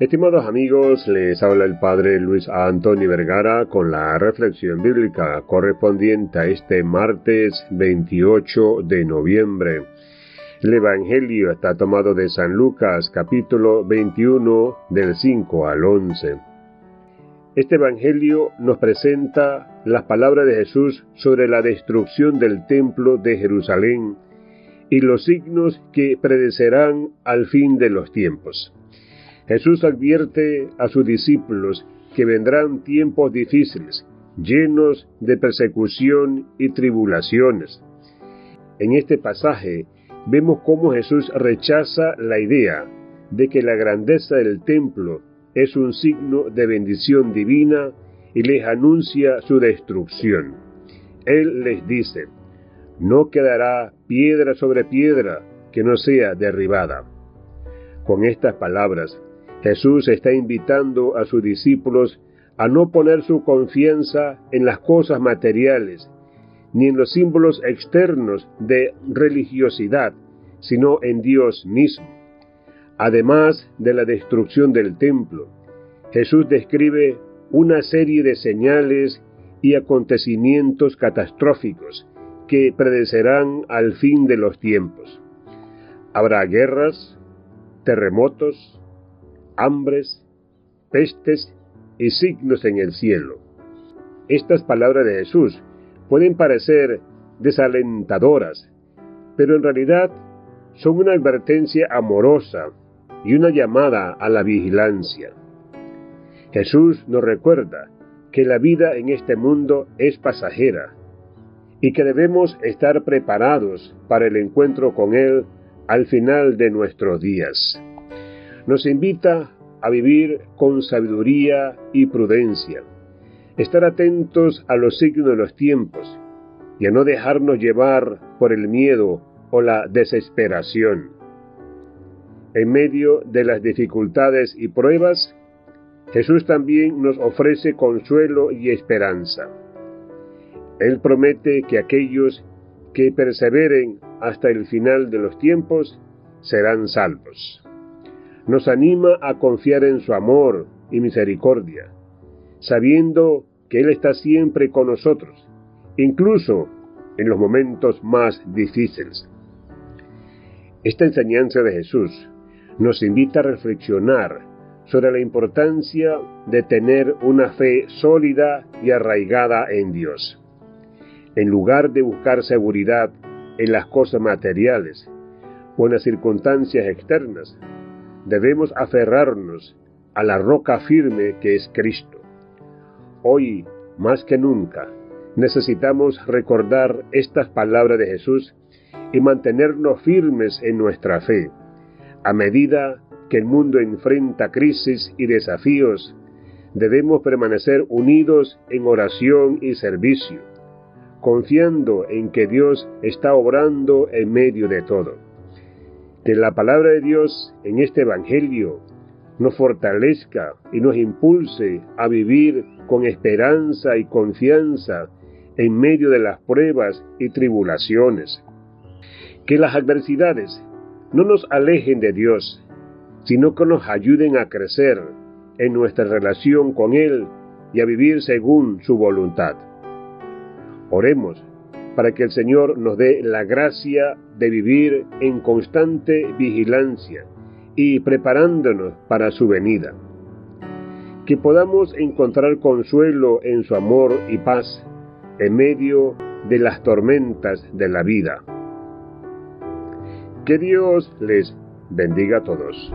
Estimados amigos, les habla el Padre Luis Antonio Vergara con la reflexión bíblica correspondiente a este martes 28 de noviembre. El Evangelio está tomado de San Lucas capítulo 21 del 5 al 11. Este Evangelio nos presenta las palabras de Jesús sobre la destrucción del templo de Jerusalén y los signos que predecerán al fin de los tiempos. Jesús advierte a sus discípulos que vendrán tiempos difíciles, llenos de persecución y tribulaciones. En este pasaje vemos cómo Jesús rechaza la idea de que la grandeza del templo es un signo de bendición divina y les anuncia su destrucción. Él les dice, no quedará piedra sobre piedra que no sea derribada. Con estas palabras, Jesús está invitando a sus discípulos a no poner su confianza en las cosas materiales, ni en los símbolos externos de religiosidad, sino en Dios mismo. Además de la destrucción del templo, Jesús describe una serie de señales y acontecimientos catastróficos que predecerán al fin de los tiempos. Habrá guerras, terremotos, hambres, pestes y signos en el cielo. Estas palabras de Jesús pueden parecer desalentadoras, pero en realidad son una advertencia amorosa y una llamada a la vigilancia. Jesús nos recuerda que la vida en este mundo es pasajera y que debemos estar preparados para el encuentro con Él al final de nuestros días nos invita a vivir con sabiduría y prudencia, estar atentos a los signos de los tiempos y a no dejarnos llevar por el miedo o la desesperación. En medio de las dificultades y pruebas, Jesús también nos ofrece consuelo y esperanza. Él promete que aquellos que perseveren hasta el final de los tiempos serán salvos nos anima a confiar en su amor y misericordia, sabiendo que Él está siempre con nosotros, incluso en los momentos más difíciles. Esta enseñanza de Jesús nos invita a reflexionar sobre la importancia de tener una fe sólida y arraigada en Dios. En lugar de buscar seguridad en las cosas materiales o en las circunstancias externas, debemos aferrarnos a la roca firme que es Cristo. Hoy, más que nunca, necesitamos recordar estas palabras de Jesús y mantenernos firmes en nuestra fe. A medida que el mundo enfrenta crisis y desafíos, debemos permanecer unidos en oración y servicio, confiando en que Dios está obrando en medio de todo que la palabra de Dios en este Evangelio nos fortalezca y nos impulse a vivir con esperanza y confianza en medio de las pruebas y tribulaciones. Que las adversidades no nos alejen de Dios, sino que nos ayuden a crecer en nuestra relación con Él y a vivir según su voluntad. Oremos para que el Señor nos dé la gracia de vivir en constante vigilancia y preparándonos para su venida. Que podamos encontrar consuelo en su amor y paz en medio de las tormentas de la vida. Que Dios les bendiga a todos.